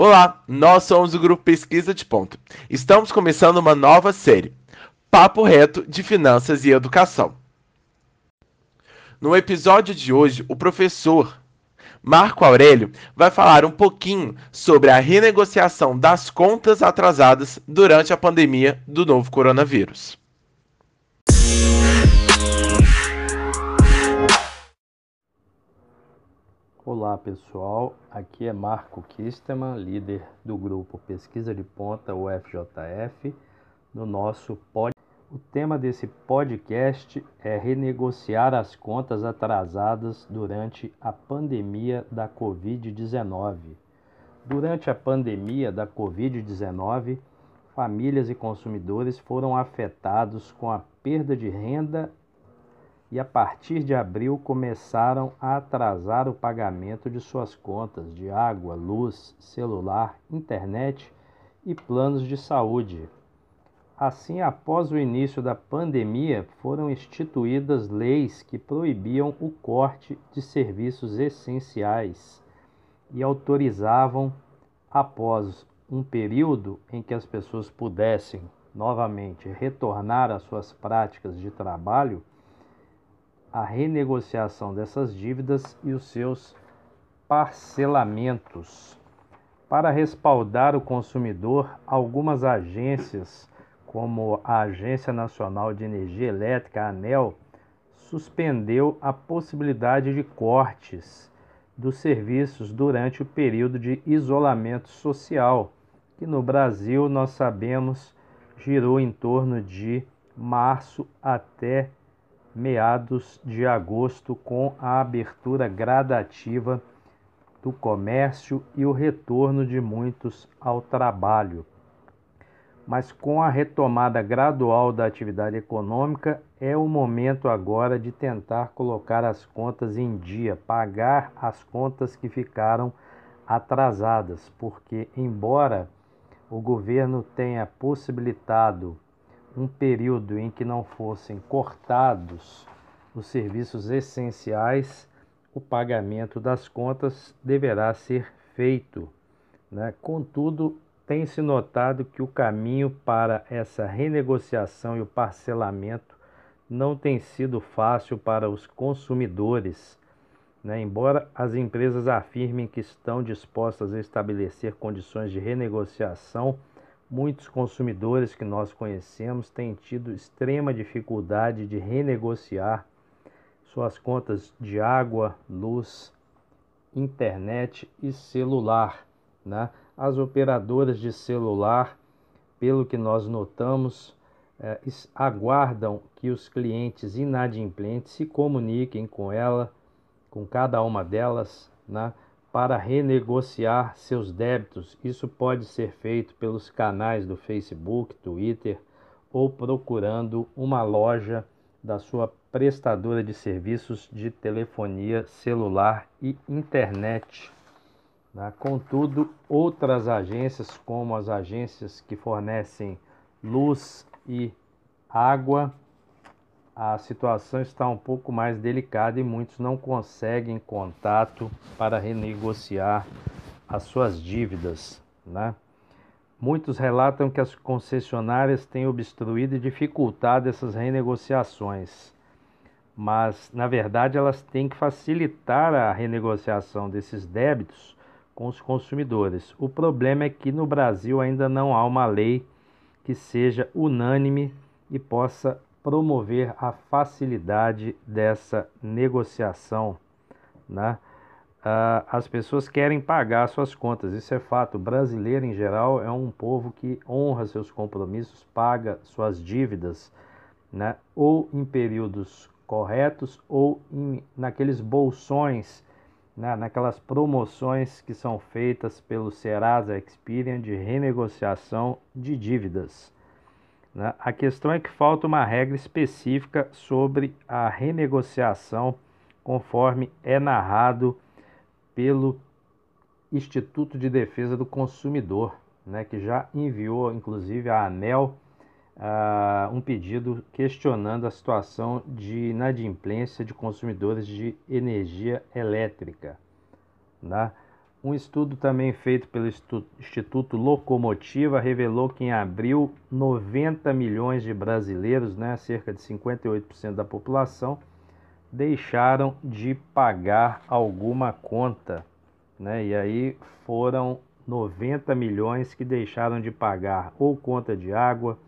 Olá, nós somos o Grupo Pesquisa de Ponto. Estamos começando uma nova série, Papo Reto de Finanças e Educação. No episódio de hoje, o professor Marco Aurélio vai falar um pouquinho sobre a renegociação das contas atrasadas durante a pandemia do novo coronavírus. Olá pessoal, aqui é Marco Kisteman, líder do grupo Pesquisa de Ponta, UFJF, no nosso pod. O tema desse podcast é renegociar as contas atrasadas durante a pandemia da Covid-19. Durante a pandemia da Covid-19, famílias e consumidores foram afetados com a perda de renda e a partir de abril começaram a atrasar o pagamento de suas contas de água, luz, celular, internet e planos de saúde. Assim, após o início da pandemia, foram instituídas leis que proibiam o corte de serviços essenciais e autorizavam, após um período em que as pessoas pudessem novamente retornar às suas práticas de trabalho, a renegociação dessas dívidas e os seus parcelamentos. Para respaldar o consumidor, algumas agências, como a Agência Nacional de Energia Elétrica, a ANEL, suspendeu a possibilidade de cortes dos serviços durante o período de isolamento social, que no Brasil nós sabemos girou em torno de março até meados de agosto, com a abertura gradativa do comércio e o retorno de muitos ao trabalho. Mas com a retomada gradual da atividade econômica, é o momento agora de tentar colocar as contas em dia, pagar as contas que ficaram atrasadas, porque, embora o governo tenha possibilitado um período em que não fossem cortados os serviços essenciais, o pagamento das contas deverá ser feito. Né? Contudo, tem-se notado que o caminho para essa renegociação e o parcelamento não tem sido fácil para os consumidores. Né? Embora as empresas afirmem que estão dispostas a estabelecer condições de renegociação, Muitos consumidores que nós conhecemos têm tido extrema dificuldade de renegociar suas contas de água, luz, internet e celular. Né? As operadoras de celular, pelo que nós notamos, eh, aguardam que os clientes inadimplentes se comuniquem com ela, com cada uma delas, né? Para renegociar seus débitos. Isso pode ser feito pelos canais do Facebook, Twitter ou procurando uma loja da sua prestadora de serviços de telefonia celular e internet. Né? Contudo, outras agências, como as agências que fornecem luz e água, a situação está um pouco mais delicada e muitos não conseguem contato para renegociar as suas dívidas. Né? Muitos relatam que as concessionárias têm obstruído e dificultado essas renegociações, mas na verdade elas têm que facilitar a renegociação desses débitos com os consumidores. O problema é que no Brasil ainda não há uma lei que seja unânime e possa promover a facilidade dessa negociação. Né? Ah, as pessoas querem pagar suas contas, isso é fato. O brasileiro, em geral, é um povo que honra seus compromissos, paga suas dívidas, né? ou em períodos corretos, ou em, naqueles bolsões, né? naquelas promoções que são feitas pelo Serasa Experian de renegociação de dívidas. Né? A questão é que falta uma regra específica sobre a renegociação, conforme é narrado pelo Instituto de Defesa do Consumidor, né, que já enviou, inclusive, à ANEL uh, um pedido questionando a situação de inadimplência de consumidores de energia elétrica. Né? Um estudo também feito pelo Instituto Locomotiva revelou que em abril 90 milhões de brasileiros, né, cerca de 58% da população, deixaram de pagar alguma conta. Né? E aí foram 90 milhões que deixaram de pagar ou conta de água,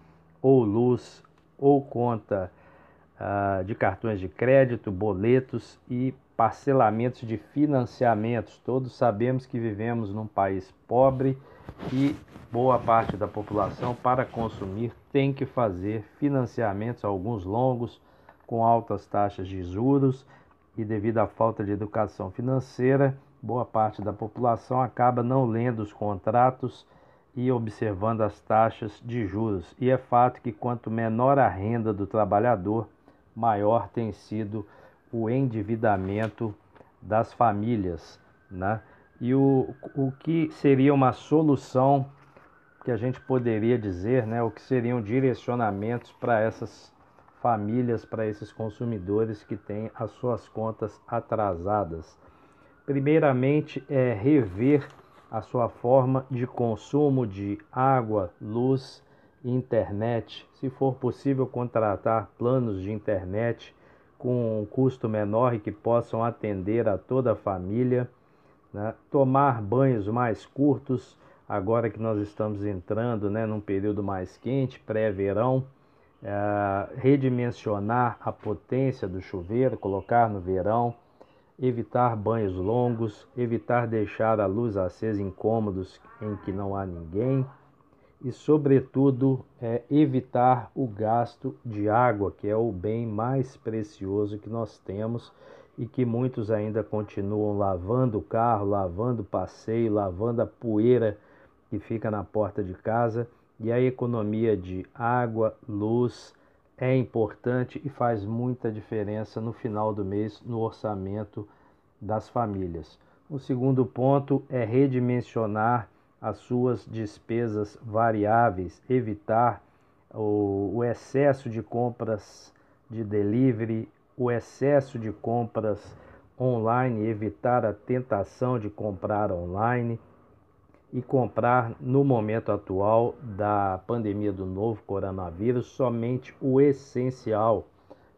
ou luz, ou conta uh, de cartões de crédito, boletos e parcelamentos de financiamentos. Todos sabemos que vivemos num país pobre e boa parte da população, para consumir, tem que fazer financiamentos, alguns longos, com altas taxas de juros, e devido à falta de educação financeira, boa parte da população acaba não lendo os contratos e observando as taxas de juros. E é fato que quanto menor a renda do trabalhador, maior tem sido o endividamento das famílias, né? E o, o que seria uma solução que a gente poderia dizer, né? O que seriam direcionamentos para essas famílias, para esses consumidores que têm as suas contas atrasadas. Primeiramente, é rever a sua forma de consumo de água, luz internet. Se for possível, contratar planos de internet com um custo menor e que possam atender a toda a família. Né? Tomar banhos mais curtos, agora que nós estamos entrando né, num período mais quente, pré-verão. É, redimensionar a potência do chuveiro, colocar no verão, evitar banhos longos, evitar deixar a luz acesa em cômodos em que não há ninguém e, sobretudo, é evitar o gasto de água, que é o bem mais precioso que nós temos e que muitos ainda continuam lavando o carro, lavando o passeio, lavando a poeira que fica na porta de casa. E a economia de água, luz é importante e faz muita diferença no final do mês no orçamento das famílias. O segundo ponto é redimensionar as suas despesas variáveis, evitar o, o excesso de compras de delivery, o excesso de compras online, evitar a tentação de comprar online e comprar no momento atual da pandemia do novo coronavírus somente o essencial,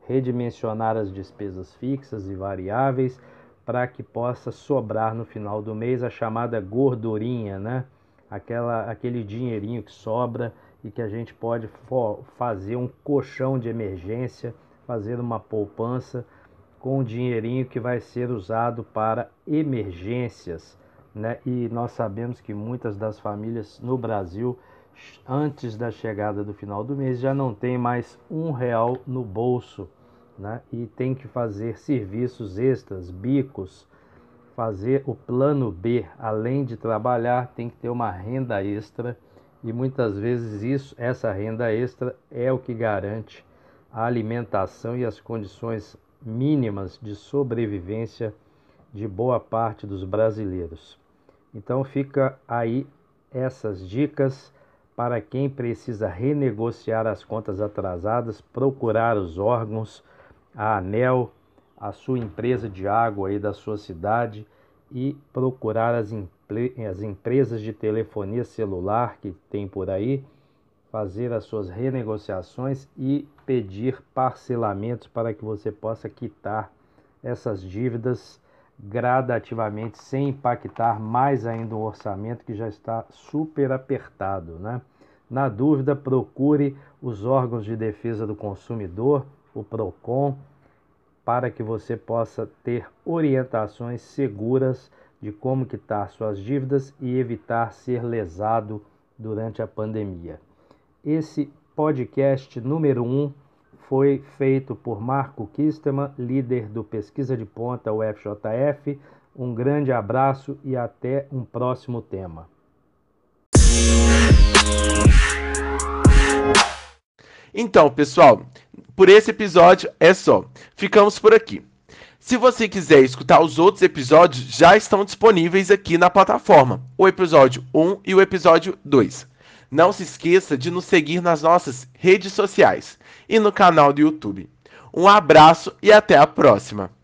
redimensionar as despesas fixas e variáveis para que possa sobrar no final do mês a chamada gordurinha, né? Aquela, aquele dinheirinho que sobra e que a gente pode fazer um colchão de emergência, fazer uma poupança com um dinheirinho que vai ser usado para emergências, né? E nós sabemos que muitas das famílias no Brasil, antes da chegada do final do mês, já não tem mais um real no bolso né? e tem que fazer serviços extras, bicos, fazer o plano B, além de trabalhar, tem que ter uma renda extra e muitas vezes isso, essa renda extra é o que garante a alimentação e as condições mínimas de sobrevivência de boa parte dos brasileiros. Então fica aí essas dicas para quem precisa renegociar as contas atrasadas, procurar os órgãos a ANEL, a sua empresa de água aí da sua cidade e procurar as, as empresas de telefonia celular que tem por aí, fazer as suas renegociações e pedir parcelamentos para que você possa quitar essas dívidas gradativamente sem impactar mais ainda o orçamento que já está super apertado, né? Na dúvida, procure os órgãos de defesa do consumidor o Procon, para que você possa ter orientações seguras de como quitar suas dívidas e evitar ser lesado durante a pandemia. Esse podcast número 1 um foi feito por Marco Kisteman, líder do Pesquisa de Ponta UFJF. Um grande abraço e até um próximo tema. Então, pessoal, por esse episódio é só. Ficamos por aqui. Se você quiser escutar os outros episódios, já estão disponíveis aqui na plataforma, o episódio 1 e o episódio 2. Não se esqueça de nos seguir nas nossas redes sociais e no canal do YouTube. Um abraço e até a próxima!